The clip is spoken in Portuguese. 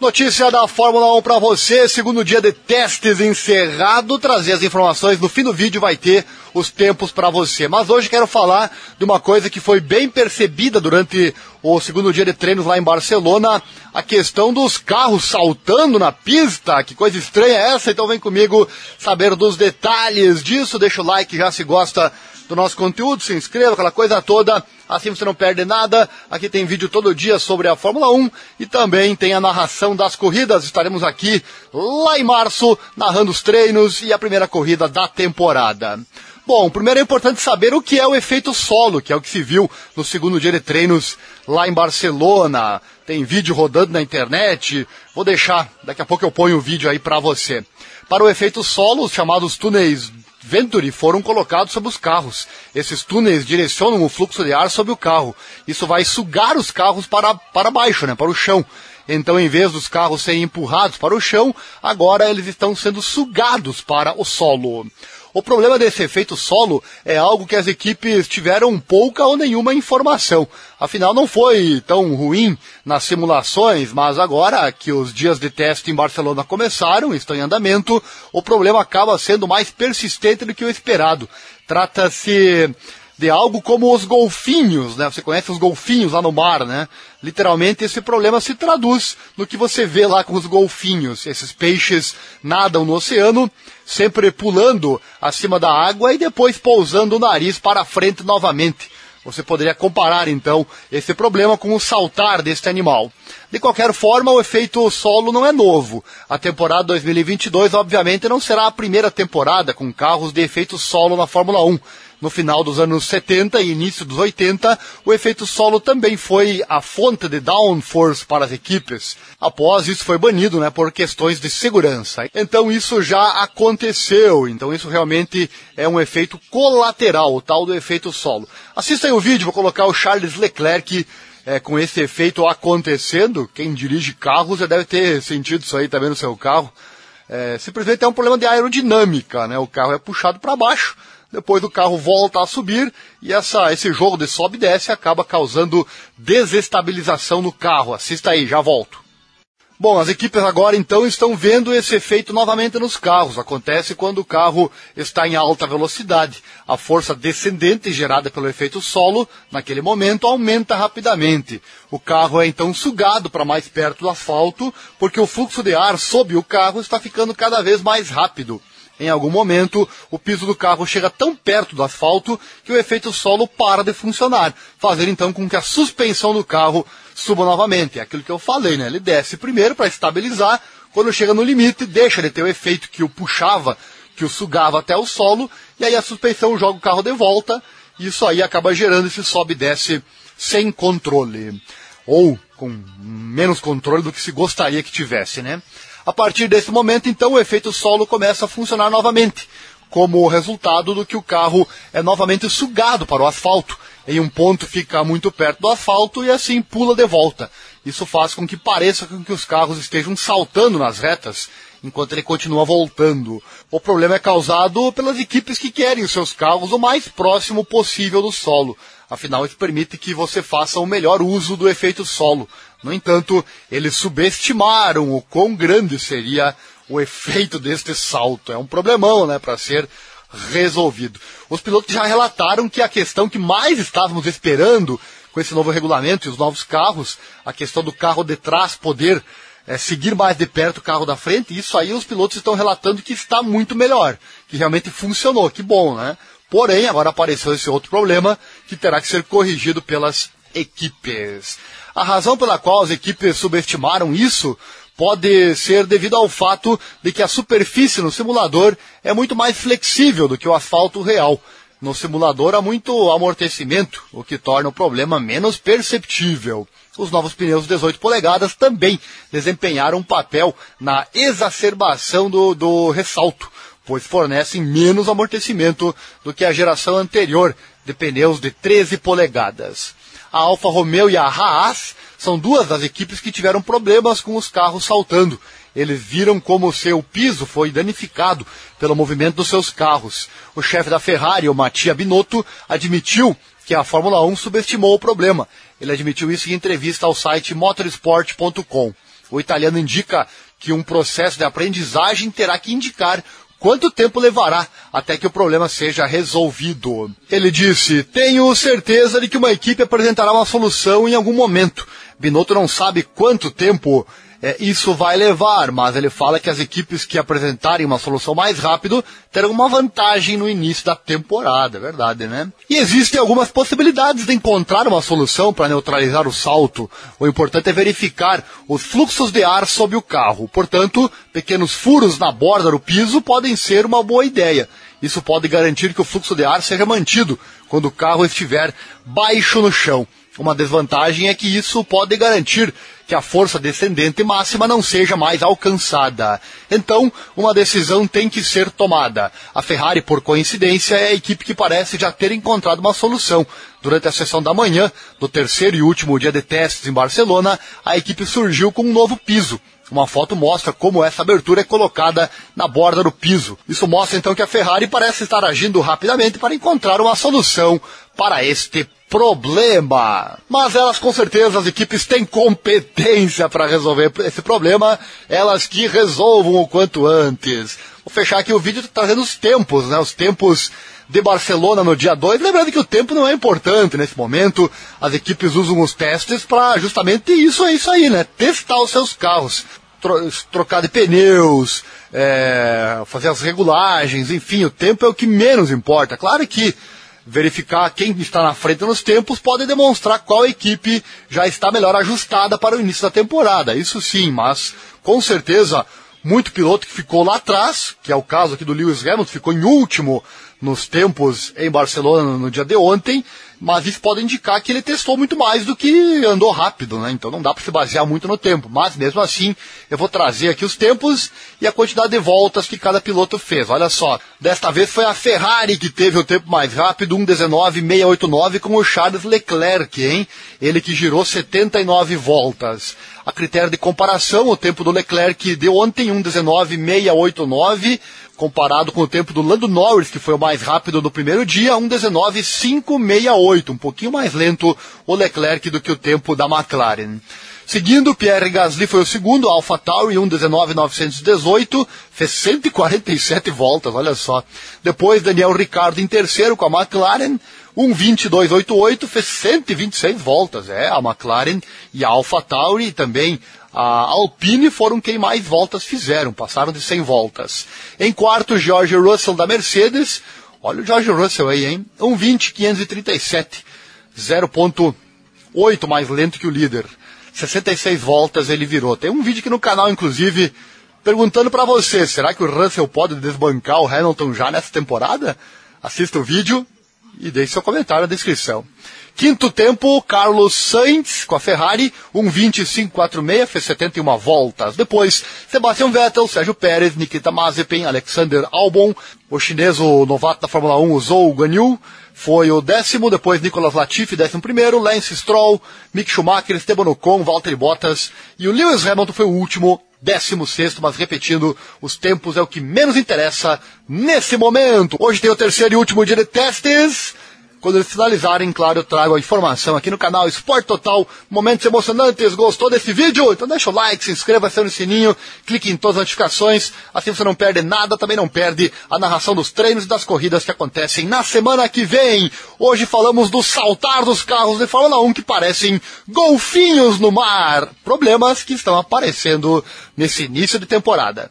Notícia da Fórmula 1 para você, segundo dia de testes encerrado, trazer as informações. No fim do vídeo vai ter os tempos para você. Mas hoje quero falar de uma coisa que foi bem percebida durante o segundo dia de treinos lá em Barcelona, a questão dos carros saltando na pista. Que coisa estranha é essa? Então vem comigo saber dos detalhes disso. Deixa o like já se gosta do nosso conteúdo, se inscreva, aquela coisa toda, assim você não perde nada. Aqui tem vídeo todo dia sobre a Fórmula 1 e também tem a narração das corridas. Estaremos aqui lá em março, narrando os treinos e a primeira corrida da temporada. Bom, primeiro é importante saber o que é o efeito solo, que é o que se viu no segundo dia de treinos lá em Barcelona. Tem vídeo rodando na internet. Vou deixar, daqui a pouco eu ponho o vídeo aí para você. Para o efeito solo, os chamados túneis Venturi foram colocados sobre os carros. Esses túneis direcionam o fluxo de ar sobre o carro. Isso vai sugar os carros para, para baixo, né, para o chão. Então, em vez dos carros serem empurrados para o chão, agora eles estão sendo sugados para o solo. O problema desse efeito solo é algo que as equipes tiveram pouca ou nenhuma informação. Afinal, não foi tão ruim nas simulações, mas agora que os dias de teste em Barcelona começaram, estão em andamento, o problema acaba sendo mais persistente do que o esperado. Trata-se de algo como os golfinhos, né? Você conhece os golfinhos lá no mar, né? Literalmente esse problema se traduz no que você vê lá com os golfinhos. Esses peixes nadam no oceano, sempre pulando acima da água e depois pousando o nariz para frente novamente. Você poderia comparar então esse problema com o saltar deste animal. De qualquer forma, o efeito solo não é novo. A temporada 2022, obviamente, não será a primeira temporada com carros de efeito solo na Fórmula 1. No final dos anos 70 e início dos 80, o efeito solo também foi a fonte de downforce para as equipes. Após isso foi banido, né, por questões de segurança. Então isso já aconteceu. Então isso realmente é um efeito colateral, o tal do efeito solo. Assista aí o vídeo, vou colocar o Charles Leclerc é, com esse efeito acontecendo. Quem dirige carros já deve ter sentido isso aí também no seu carro. É, simplesmente é um problema de aerodinâmica, né? O carro é puxado para baixo depois o carro volta a subir e essa, esse jogo de sobe e desce acaba causando desestabilização no carro. Assista aí, já volto. Bom, as equipes agora então estão vendo esse efeito novamente nos carros. Acontece quando o carro está em alta velocidade. A força descendente gerada pelo efeito solo, naquele momento, aumenta rapidamente. O carro é então sugado para mais perto do asfalto, porque o fluxo de ar sob o carro está ficando cada vez mais rápido. Em algum momento, o piso do carro chega tão perto do asfalto que o efeito solo para de funcionar, fazendo então com que a suspensão do carro suba novamente. É aquilo que eu falei, né? Ele desce primeiro para estabilizar, quando chega no limite, deixa de ter o efeito que o puxava, que o sugava até o solo, e aí a suspensão joga o carro de volta, e isso aí acaba gerando esse sobe e desce sem controle. Ou com menos controle do que se gostaria que tivesse, né? A partir desse momento, então, o efeito solo começa a funcionar novamente, como resultado do que o carro é novamente sugado para o asfalto. Em um ponto fica muito perto do asfalto e assim pula de volta. Isso faz com que pareça com que os carros estejam saltando nas retas, enquanto ele continua voltando. O problema é causado pelas equipes que querem os seus carros o mais próximo possível do solo. Afinal, isso permite que você faça o melhor uso do efeito solo. No entanto, eles subestimaram o quão grande seria o efeito deste salto. É um problemão, né, para ser resolvido. Os pilotos já relataram que a questão que mais estávamos esperando com esse novo regulamento e os novos carros, a questão do carro de trás poder é, seguir mais de perto o carro da frente, isso aí os pilotos estão relatando que está muito melhor, que realmente funcionou, que bom, né? Porém, agora apareceu esse outro problema que terá que ser corrigido pelas equipes. A razão pela qual as equipes subestimaram isso pode ser devido ao fato de que a superfície no simulador é muito mais flexível do que o asfalto real. No simulador há muito amortecimento, o que torna o problema menos perceptível. Os novos pneus 18 polegadas também desempenharam um papel na exacerbação do, do ressalto, pois fornecem menos amortecimento do que a geração anterior de pneus de 13 polegadas. A Alfa Romeo e a Haas são duas das equipes que tiveram problemas com os carros saltando. Eles viram como seu piso foi danificado pelo movimento dos seus carros. O chefe da Ferrari, o Mattia Binotto, admitiu que a Fórmula 1 subestimou o problema. Ele admitiu isso em entrevista ao site motorsport.com. O italiano indica que um processo de aprendizagem terá que indicar quanto tempo levará até que o problema seja resolvido. Ele disse: Tenho certeza de que uma equipe apresentará uma solução em algum momento. Binotto não sabe quanto tempo é, isso vai levar, mas ele fala que as equipes que apresentarem uma solução mais rápido terão uma vantagem no início da temporada, é verdade, né? E existem algumas possibilidades de encontrar uma solução para neutralizar o salto. O importante é verificar os fluxos de ar sob o carro. Portanto, pequenos furos na borda do piso podem ser uma boa ideia. Isso pode garantir que o fluxo de ar seja mantido quando o carro estiver baixo no chão. Uma desvantagem é que isso pode garantir que a força descendente máxima não seja mais alcançada. Então, uma decisão tem que ser tomada. A Ferrari, por coincidência, é a equipe que parece já ter encontrado uma solução. Durante a sessão da manhã, do terceiro e último dia de testes em Barcelona, a equipe surgiu com um novo piso. Uma foto mostra como essa abertura é colocada na borda do piso. Isso mostra então que a Ferrari parece estar agindo rapidamente para encontrar uma solução para este problema. Mas elas com certeza, as equipes têm competência para resolver esse problema, elas que resolvam o quanto antes. Vou fechar aqui o vídeo trazendo os tempos, né? Os tempos de Barcelona no dia 2. Lembrando que o tempo não é importante nesse momento. As equipes usam os testes para justamente isso, é isso aí, né? Testar os seus carros. trocar de pneus, é, fazer as regulagens, enfim, o tempo é o que menos importa. Claro que verificar quem está na frente nos tempos pode demonstrar qual equipe já está melhor ajustada para o início da temporada. Isso sim, mas com certeza muito piloto que ficou lá atrás, que é o caso aqui do Lewis Hamilton, ficou em último nos tempos em Barcelona no dia de ontem, mas isso pode indicar que ele testou muito mais do que andou rápido, né? Então não dá para se basear muito no tempo. Mas mesmo assim, eu vou trazer aqui os tempos e a quantidade de voltas que cada piloto fez. Olha só, desta vez foi a Ferrari que teve o tempo mais rápido, 1:19.689 com o Charles Leclerc, hein? Ele que girou 79 voltas. A critério de comparação, o tempo do Leclerc de ontem, 1:19.689 comparado com o tempo do Lando Norris, que foi o mais rápido no primeiro dia, 1:19.568, um pouquinho mais lento o Leclerc do que o tempo da McLaren. Seguindo, Pierre Gasly foi o segundo, Alpha Tauri 1:19.918, fez 147 voltas, olha só. Depois, Daniel Ricciardo em terceiro com a McLaren, 1:22.88, fez 126 voltas. É, a McLaren e a Alpha Tauri também a Alpine foram quem mais voltas fizeram, passaram de 100 voltas. Em quarto, George Russell da Mercedes. Olha o George Russell aí, hein? 1.20.537. 0.8 mais lento que o líder. 66 voltas ele virou. Tem um vídeo aqui no canal, inclusive, perguntando para você, será que o Russell pode desbancar o Hamilton já nessa temporada? Assista o vídeo e deixe seu comentário na descrição. Quinto tempo, Carlos Sainz com a Ferrari, 1.25.46, fez 71 voltas. Depois, Sebastian Vettel, Sérgio Pérez, Nikita Mazepin, Alexander Albon. O chinês, o novato da Fórmula 1, usou o Ganyu, foi o décimo. Depois, Nicolas Latifi, décimo primeiro. Lance Stroll, Mick Schumacher, Esteban Ocon, Valtteri Bottas. E o Lewis Hamilton foi o último, décimo sexto, mas repetindo, os tempos é o que menos interessa nesse momento. Hoje tem o terceiro e último dia de testes. Quando eles finalizarem, claro, eu trago a informação aqui no canal Esporte Total. Momentos emocionantes. Gostou desse vídeo? Então deixa o like, se inscreva, acione o sininho, clique em todas as notificações. Assim você não perde nada, também não perde a narração dos treinos e das corridas que acontecem na semana que vem. Hoje falamos do saltar dos carros de Fórmula 1 que parecem golfinhos no mar. Problemas que estão aparecendo nesse início de temporada.